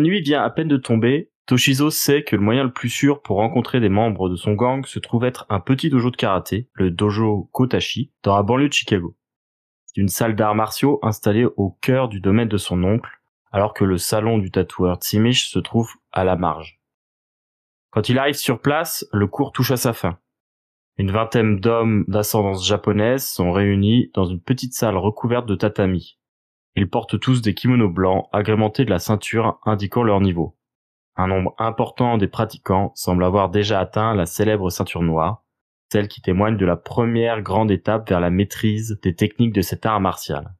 La nuit vient à peine de tomber, Toshizo sait que le moyen le plus sûr pour rencontrer des membres de son gang se trouve être un petit dojo de karaté, le dojo Kotashi, dans la banlieue de Chicago. C'est une salle d'arts martiaux installée au cœur du domaine de son oncle, alors que le salon du tatoueur Tsimish se trouve à la marge. Quand il arrive sur place, le cours touche à sa fin. Une vingtaine d'hommes d'ascendance japonaise sont réunis dans une petite salle recouverte de tatami. Ils portent tous des kimonos blancs agrémentés de la ceinture indiquant leur niveau. Un nombre important des pratiquants semble avoir déjà atteint la célèbre ceinture noire, celle qui témoigne de la première grande étape vers la maîtrise des techniques de cet art martial.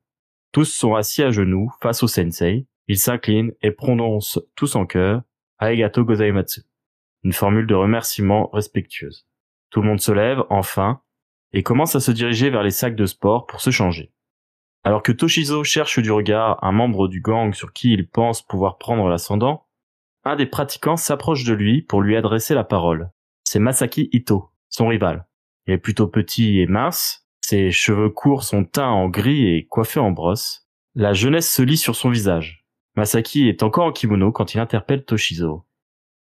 Tous sont assis à genoux face au sensei, ils s'inclinent et prononcent tous en chœur Arigato gozaimatsu, une formule de remerciement respectueuse. Tout le monde se lève, enfin, et commence à se diriger vers les sacs de sport pour se changer. Alors que Toshizo cherche du regard un membre du gang sur qui il pense pouvoir prendre l'ascendant, un des pratiquants s'approche de lui pour lui adresser la parole. C'est Masaki Ito, son rival. Il est plutôt petit et mince, ses cheveux courts sont teints en gris et coiffés en brosse. La jeunesse se lit sur son visage. Masaki est encore en kimono quand il interpelle Toshizo.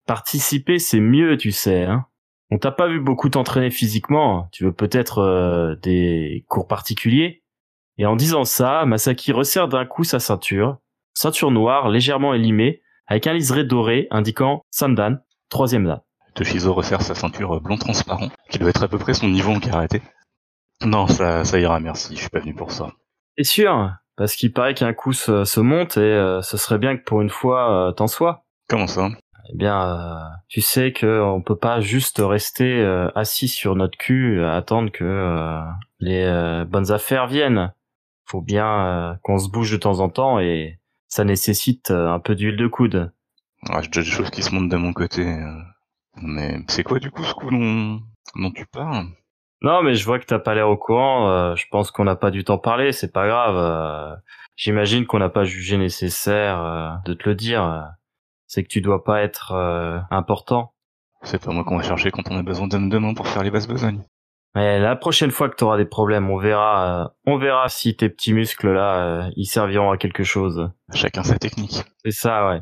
Participer, c'est mieux, tu sais, hein. On t'a pas vu beaucoup t'entraîner physiquement, tu veux peut-être euh, des cours particuliers? Et en disant ça, Masaki resserre d'un coup sa ceinture, ceinture noire légèrement élimée, avec un liseré doré indiquant Sandan, troisième dan. Toshizo resserre sa ceinture blond transparent, qui doit être à peu près son niveau en karaté. Non, ça, ça ira, merci, je suis pas venu pour ça. T'es sûr Parce qu'il paraît qu'un coup se, se monte et euh, ce serait bien que pour une fois euh, t'en sois. Comment ça? Eh bien, euh, tu sais que on peut pas juste rester euh, assis sur notre cul à attendre que euh, les euh, bonnes affaires viennent. Faut bien euh, qu'on se bouge de temps en temps et ça nécessite euh, un peu d'huile de coude. ah, J'ai déjà des choses qui se montent de mon côté. euh. Mais c'est quoi du coup ce coup dont, dont tu parles? Non, mais je vois que t'as pas l'air au courant. euh, je pense qu'on n'a pas du temps parler. C'est pas grave. euh, J'imagine qu'on n'a pas jugé nécessaire euh, de te le dire. C'est que tu dois pas être euh, important. C'est pas moi qu'on va chercher quand on a besoin d'hommes de main pour faire les basses besognes. Mais la prochaine fois que t'auras des problèmes, on verra. euh, on verra si tes petits muscles là, euh, ils serviront à quelque chose. Chacun sa technique. C'est ça, ouais.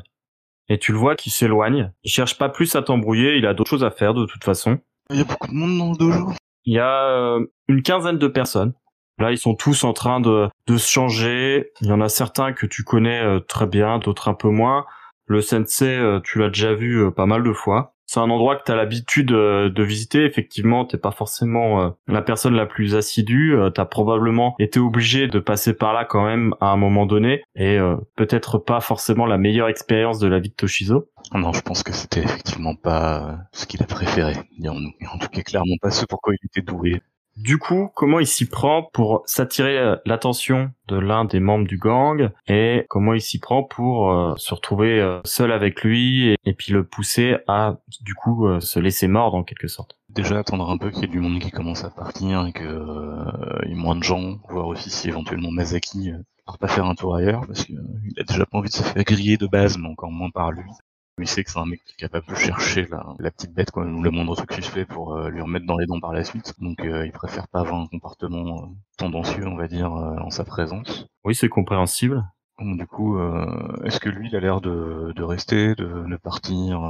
Et tu le vois qui s'éloigne. Il cherche pas plus à t'embrouiller. Il a d'autres choses à faire de toute façon. Il y a beaucoup de monde dans le dojo. Il y a euh, une quinzaine de personnes. Là, ils sont tous en train de, de se changer. Il y en a certains que tu connais euh, très bien, d'autres un peu moins. Le sensei, euh, tu l'as déjà vu euh, pas mal de fois. C'est un endroit que tu as l'habitude euh, de visiter. Effectivement, t'es pas forcément euh, la personne la plus assidue. Euh, T'as probablement été obligé de passer par là quand même à un moment donné. Et peut-être pas forcément la meilleure expérience de la vie de Toshizo. Non, je pense que c'était effectivement pas ce qu'il a préféré, En tout cas, clairement pas ce pourquoi il était doué. Du coup, comment il s'y prend pour s'attirer euh, l'attention de l'un des membres du gang et comment il s'y prend pour euh, se retrouver euh, seul avec lui et, puis le pousser à du coup se laisser mordre en quelque sorte? Déjà attendre un peu qu'il y ait du monde qui commence à partir et que y ait moins de gens, voir aussi si éventuellement Masaki part pas faire un tour ailleurs, parce qu'il a déjà pas envie de se faire griller de base, mais encore moins par lui. Il sait que c'est un mec qui est capable de chercher la, la petite bête, quoi, ou le moindre truc suspect pour euh, lui remettre dans les dents par la suite. Donc euh, il préfère pas avoir un comportement euh, tendancieux, on va dire, euh, en sa présence. Oui, c'est compréhensible. Donc, du coup, est-ce que lui, il a l'air de, de rester, de, de partir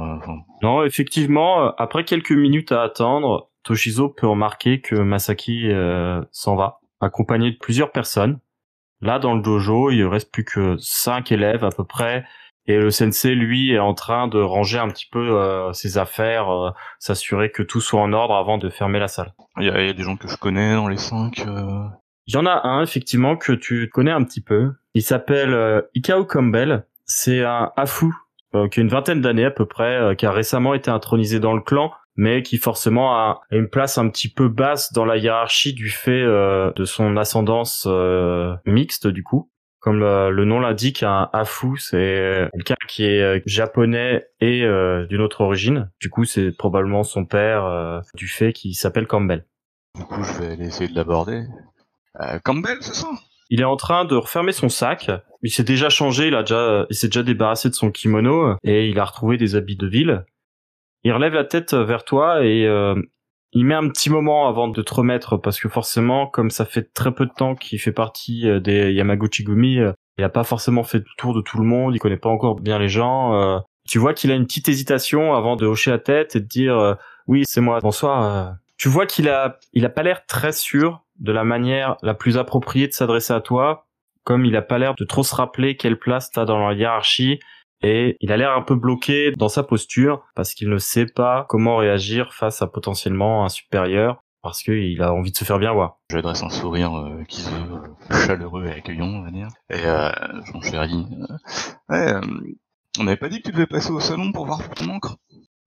Non, effectivement, après quelques minutes à attendre, Toshizo peut remarquer que Masaki s'en va, accompagné de plusieurs personnes. Là, dans le dojo, il reste plus que cinq élèves à peu près, et le sensei, lui, est en train de ranger un petit peu euh, ses affaires, euh, s'assurer que tout soit en ordre avant de fermer la salle. Il y, a, il y a des gens que je connais dans les cinq. euh, Il y en a un effectivement que tu connais un petit peu. Il s'appelle euh, Ikao Campbell. C'est un Afu euh, qui a une vingtaine d'années à peu près, euh, qui a récemment été intronisé dans le clan, mais qui forcément a une place un petit peu basse dans la hiérarchie du fait euh, de son ascendance mixte du coup. Comme le nom l'indique, un Afu, c'est quelqu'un qui est japonais et d'une autre origine. Du coup, c'est probablement son père du fait qu'il s'appelle Campbell. Du coup, je vais aller essayer de l'aborder. Euh, Campbell, c'est ça? Il est en train de refermer son sac. Il s'est déjà changé, il a déjà, il s'est déjà débarrassé de son kimono et il a retrouvé des habits de ville. Il relève la tête vers toi et euh, il met un petit moment avant de te remettre parce que forcément, comme ça fait très peu de temps qu'il fait partie euh, des Yamaguchi Gumi, il a pas forcément fait le tour de tout le monde, il connaît pas encore bien les gens. tu vois qu'il a une petite hésitation avant de hocher la tête et de dire oui, c'est moi. Bonsoir. Tu vois qu'il a, il a pas l'air très sûr de la manière la plus appropriée de s'adresser à toi, comme il a pas l'air de trop se rappeler quelle place t'as dans la hiérarchie, et il a l'air un peu bloqué dans sa posture parce qu'il ne sait pas comment réagir face à potentiellement un supérieur parce qu'il a envie de se faire bien voir. Je lui un sourire euh, qui se veut chaleureux et accueillant, on va dire. Et euh, mon chéri, euh, ouais, euh, on n'avait pas dit que tu devais passer au salon pour voir ton encre?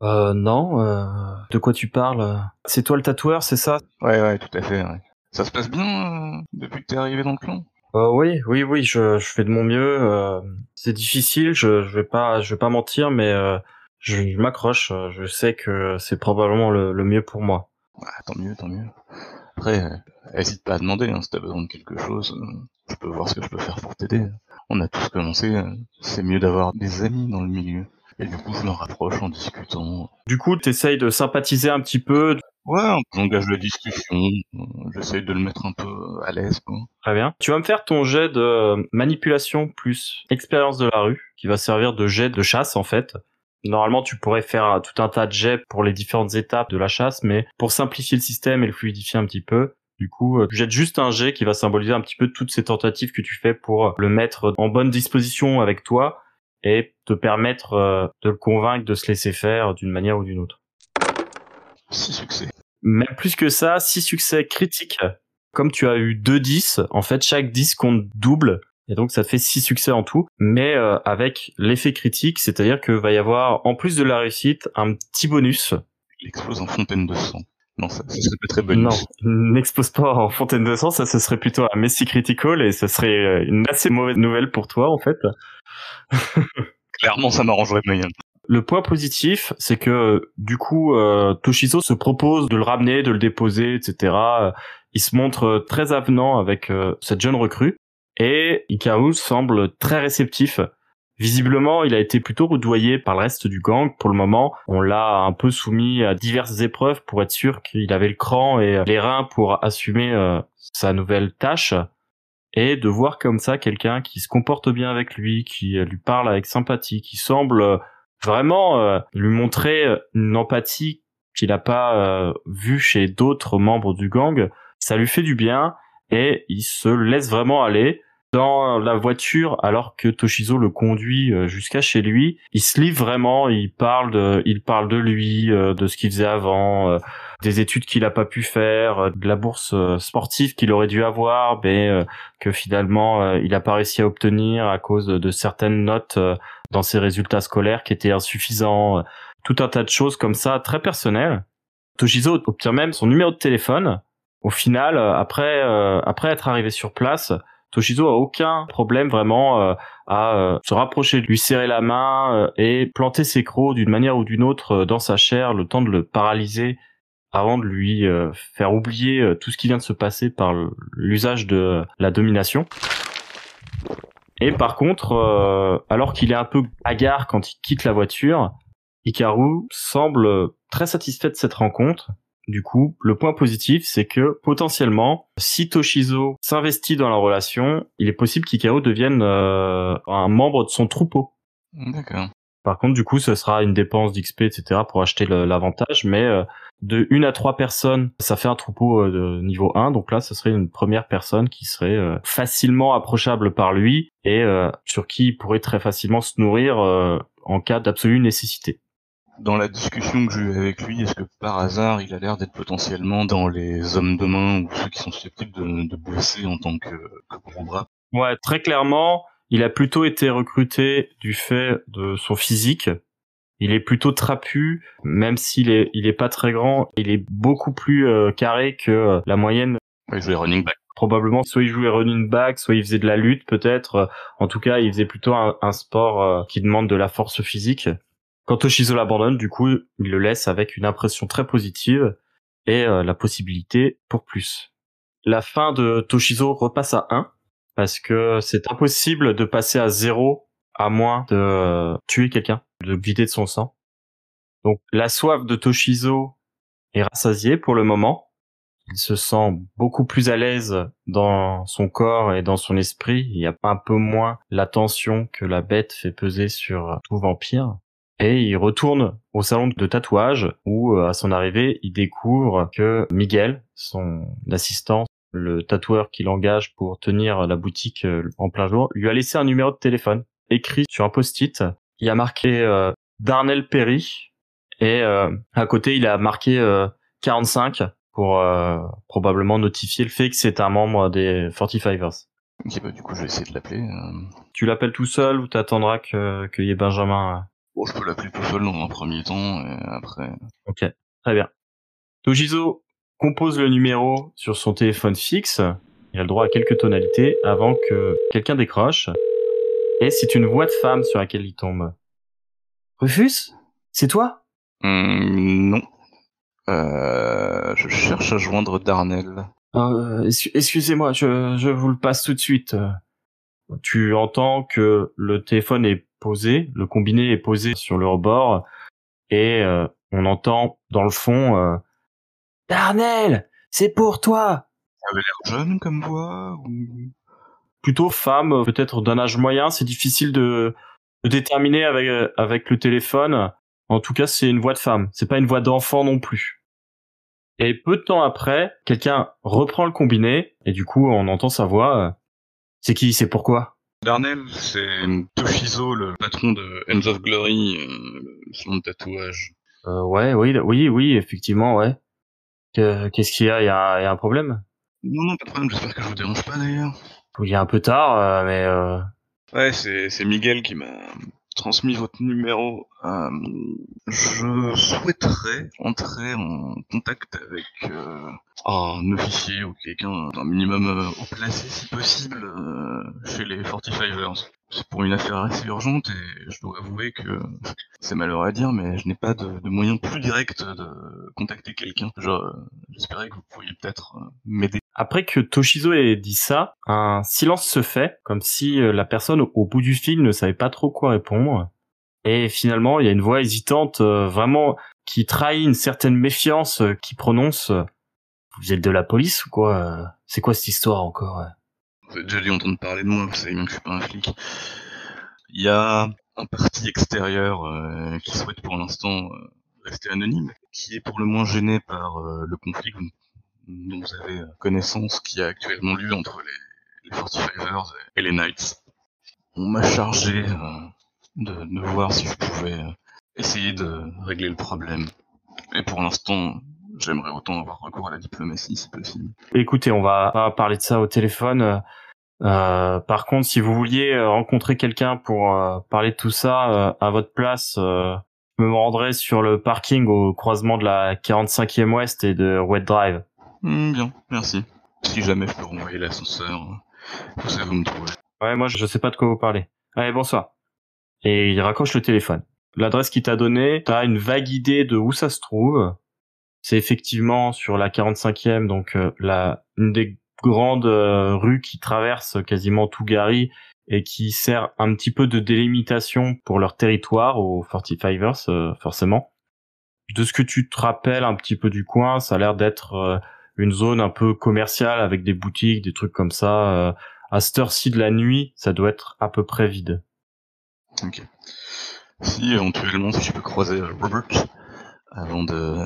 Euh, non. Euh, de quoi tu parles? C'est toi le tatoueur, c'est ça? Ouais, ouais, tout à fait. Ouais. Ça se passe bien euh, depuis que t'es arrivé dans le clan? Euh, oui, oui, oui, je, je fais de mon mieux. Euh, c'est difficile, je, je vais pas, je vais pas mentir, mais euh, je, m'accroche. Je sais que c'est probablement le, le, mieux pour moi. Ouais, tant mieux, tant mieux. Après, hésite pas à demander hein, si t'as besoin de quelque chose. Je peux voir ce que je peux faire pour t'aider. On a tous commencé. C'est mieux d'avoir des amis dans le milieu. Et du coup, je me rapproche en discutant. Du coup, t'essayes de sympathiser un petit peu, Ouais, j'engage la discussion, j'essaye de le mettre un peu à l'aise. Quoi. Très bien. Tu vas me faire ton jet de manipulation plus expérience de la rue, qui va servir de jet de chasse en fait. Normalement, tu pourrais faire tout un tas de jets pour les différentes étapes de la chasse, mais pour simplifier le système et le fluidifier un petit peu, du coup, tu jettes juste un jet qui va symboliser un petit peu toutes ces tentatives que tu fais pour le mettre en bonne disposition avec toi et te permettre euh, de le convaincre de se laisser faire d'une manière ou d'une autre. Six succès. Même plus que ça, six succès critiques. Comme tu as eu deux 10, en fait, chaque 10 compte double. Et donc, ça te fait six succès en tout. Mais euh, avec l'effet critique, c'est-à-dire que va y avoir, en plus de la réussite, un petit bonus. Il explose en fontaine de sang. Non, ça, ça serait pas très bonus. Non, n'expose pas en fontaine de sang, ça ce serait plutôt un Messi Critical et ce serait euh, une assez mauvaise nouvelle pour toi, en fait. Clairement, ça m'arrangerait moyen. Le point positif, c'est que du coup, euh, Toshizo se propose de le ramener, de le déposer, etc. Il se montre très avenant avec euh, cette jeune recrue et Ikaru semble très réceptif. Visiblement, il a été plutôt redoyé par le reste du gang pour le moment. On l'a un peu soumis à diverses épreuves pour être sûr qu'il avait le cran et les reins pour assumer euh, sa nouvelle tâche. Et de voir comme ça quelqu'un qui se comporte bien avec lui, qui lui parle avec sympathie, qui semble vraiment euh, lui montrer euh, une empathie qu'il n'a pas euh, vue chez d'autres membres du gang. Ça lui fait du bien et il se laisse vraiment aller dans la voiture alors que Toshizo le conduit jusqu'à chez lui. Il se livre vraiment, il parle de, il parle de lui, de ce qu'il faisait avant, des études qu'il a pas pu faire, de la bourse sportive qu'il aurait dû avoir, mais que finalement il a pas réussi à obtenir à cause de certaines notes dans ses résultats scolaires qui étaient insuffisants, euh, tout un tas de choses comme ça très personnelles. Toshizo obtient même son numéro de téléphone. Au final, euh, après euh, après être arrivé sur place, Toshizo a aucun problème vraiment à se rapprocher, lui serrer la main et planter ses crocs d'une manière ou d'une autre dans sa chair, le temps de le paralyser avant de lui faire oublier tout ce qui vient de se passer par l'usage de la domination. Et par contre, euh, alors qu'il est un peu hagard quand il quitte la voiture, Hikaru semble très satisfait de cette rencontre. Du coup, le point positif, c'est que potentiellement, si Toshizo s'investit dans la relation, il est possible qu'Hikaru devienne euh, un membre de son troupeau. D'accord. Par contre, du coup, ce sera une dépense d'XP, etc. pour acheter l'avantage, mais euh, de une à trois personnes, ça fait un troupeau euh, de niveau 1. Donc là, ce serait une première personne qui serait euh, facilement approchable par lui et sur qui il pourrait très facilement se nourrir en cas d'absolue nécessité. Dans la discussion que j'ai eue avec lui, est-ce que par hasard il a l'air d'être potentiellement dans les hommes de main ou ceux qui sont susceptibles de, de bosser en tant que, que gros bras? Ouais, très clairement, il a plutôt été recruté du fait de son physique. Il est plutôt trapu, même s'il est, il est pas très grand. Il est beaucoup plus euh, carré que euh, la moyenne. Il jouait running back. Probablement, soit il jouait running back, soit il faisait de la lutte, peut-être. En tout cas, il faisait plutôt un, un sport euh, qui demande de la force physique. Quand Toshizo l'abandonne, du coup, il le laisse avec une impression très positive et euh, la possibilité pour plus. La fin de Toshizo repasse à 1 parce que c'est impossible de passer à 0 à moins de euh, tuer quelqu'un, de vider de son sang. Donc la soif de Toshizo est rassasiée pour le moment. Il se sent beaucoup plus à l'aise dans son corps et dans son esprit. Il y a un peu moins la tension que la bête fait peser sur tout vampire et il retourne au salon de tatouage où à son arrivée il découvre que Miguel, son assistant, le tatoueur qu'il engage pour tenir la boutique en plein jour, lui a laissé un numéro de téléphone écrit sur un post-it. Il y a marqué euh, Darnell Perry et euh, à côté il a marqué euh, 45 pour euh, probablement notifier le fait que c'est un membre des 45ers. Ok, bah du coup je vais essayer de l'appeler. Tu l'appelles tout seul ou t'attendras que qu'il y ait Benjamin Bon, je peux l'appeler tout seul dans un premier temps, et après... Ok, très bien. Tojizo compose le numéro sur son téléphone fixe. Il a le droit à quelques tonalités avant que quelqu'un décroche. Et c'est une voix de femme sur laquelle il tombe. Rufus C'est toi? Hum, non. Euh, je cherche à joindre Darnell. Euh, excu- Excusez-moi, je, je vous le passe tout de suite. Tu entends que le téléphone est posé, le combiné est posé sur le rebord, et euh, on entend dans le fond Darnell, c'est pour toi Ça avait l'air jeune comme voix ou... plutôt femme, peut-être d'un âge moyen. C'est difficile de, de déterminer avec euh, avec le téléphone. En tout cas, c'est une voix de femme. C'est pas une voix d'enfant non plus. Et peu de temps après, quelqu'un reprend le combiné et du coup, on entend sa voix. euh, C'est qui? C'est pourquoi? Darnell, c'est Toshizo, le patron de Ends of Glory, euh, de tatouage. euh, Ouais, oui, oui, oui, effectivement, ouais. Que- Qu'est-ce qu'il y a? Il y a, il y a un problème? Non, non, pas de problème, j'espère que je vous dérange pas d'ailleurs. Il est un peu tard, euh, mais euh, Ouais, c'est, Miguel qui m'a transmis votre numéro. Euh, je souhaiterais entrer en contact avec un officier ou quelqu'un d'un minimum euh, haut placé si possible chez les 45ers. C'est pour une affaire assez urgente et je dois avouer que c'est malheureux à dire, mais je n'ai pas de, de moyen plus direct de contacter quelqu'un. J'espérais que vous pourriez peut-être m'aider. Après que Toshizo ait dit ça, un silence se fait, comme si euh, la personne au bout du fil ne savait pas trop quoi répondre. Et finalement, il y a une voix hésitante, euh, vraiment, qui trahit une certaine méfiance, euh, qui prononce Vous êtes de la police ou quoi C'est quoi cette histoire encore Vous avez déjà dû entendre parler de moi, vous savez bien que je suis pas un flic. Il y a un parti extérieur qui souhaite pour l'instant rester anonyme, qui est pour le moins gêné par le conflit dont vous avez euh, connaissance qui a actuellement lieu entre les, les 45ers et les Knights. On m'a chargé euh, de, voir si je pouvais euh, essayer de régler le problème. Et pour l'instant, j'aimerais autant avoir recours à la diplomatie si possible. Écoutez, on va pas parler de ça au téléphone. Par contre, si vous vouliez rencontrer quelqu'un pour parler de tout ça à votre place, je me rendrai sur le parking au croisement de la 45e Ouest et de Wet Drive. Hmm, bien, merci. Si jamais je peux renvoyer l'ascenseur, vous savez où me trouver. Ouais, moi je sais pas de quoi vous parlez. Allez, bonsoir. Et il raccroche le téléphone. L'adresse qu'il t'a donnée, t'as une vague idée de où ça se trouve. C'est effectivement sur la 45e, donc euh, la une des grandes euh, rues qui traverse quasiment tout Gary et qui sert un petit peu de délimitation pour leur territoire aux 45ers, euh, forcément. De ce que tu te rappelles un petit peu du coin, ça a l'air d'être une zone un peu commerciale avec des boutiques, des trucs comme ça. euh, à cette heure-ci de la nuit, ça doit être à peu près vide. Ok. Si éventuellement, si je peux croiser Robert avant de,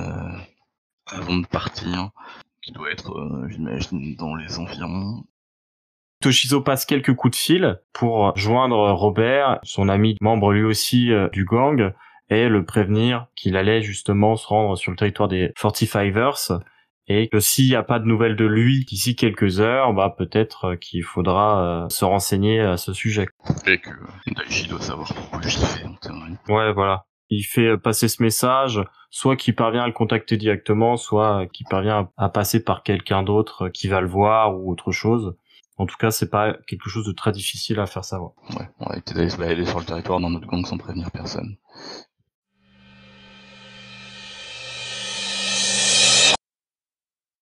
avant de partir, qui doit être, euh, j'imagine, dans les environs. Toshizo passe quelques coups de fil pour joindre Robert, son ami membre lui aussi euh, du gang, et le prévenir qu'il allait justement se rendre sur le territoire des 45ers et que s'il n'y a pas de nouvelles de lui d'ici quelques heures, bah peut-être qu'il faudra se renseigner à ce sujet. Et que Daichi doit savoir pourquoi je fait. Ouais, voilà il fait passer ce message, soit qu'il parvient à le contacter directement, soit qu'il parvient à passer par quelqu'un d'autre qui va le voir ou autre chose. En tout cas, c'est pas quelque chose de très difficile à faire savoir. Ouais, on essayer d'aller se balader sur le territoire dans notre gang sans prévenir personne.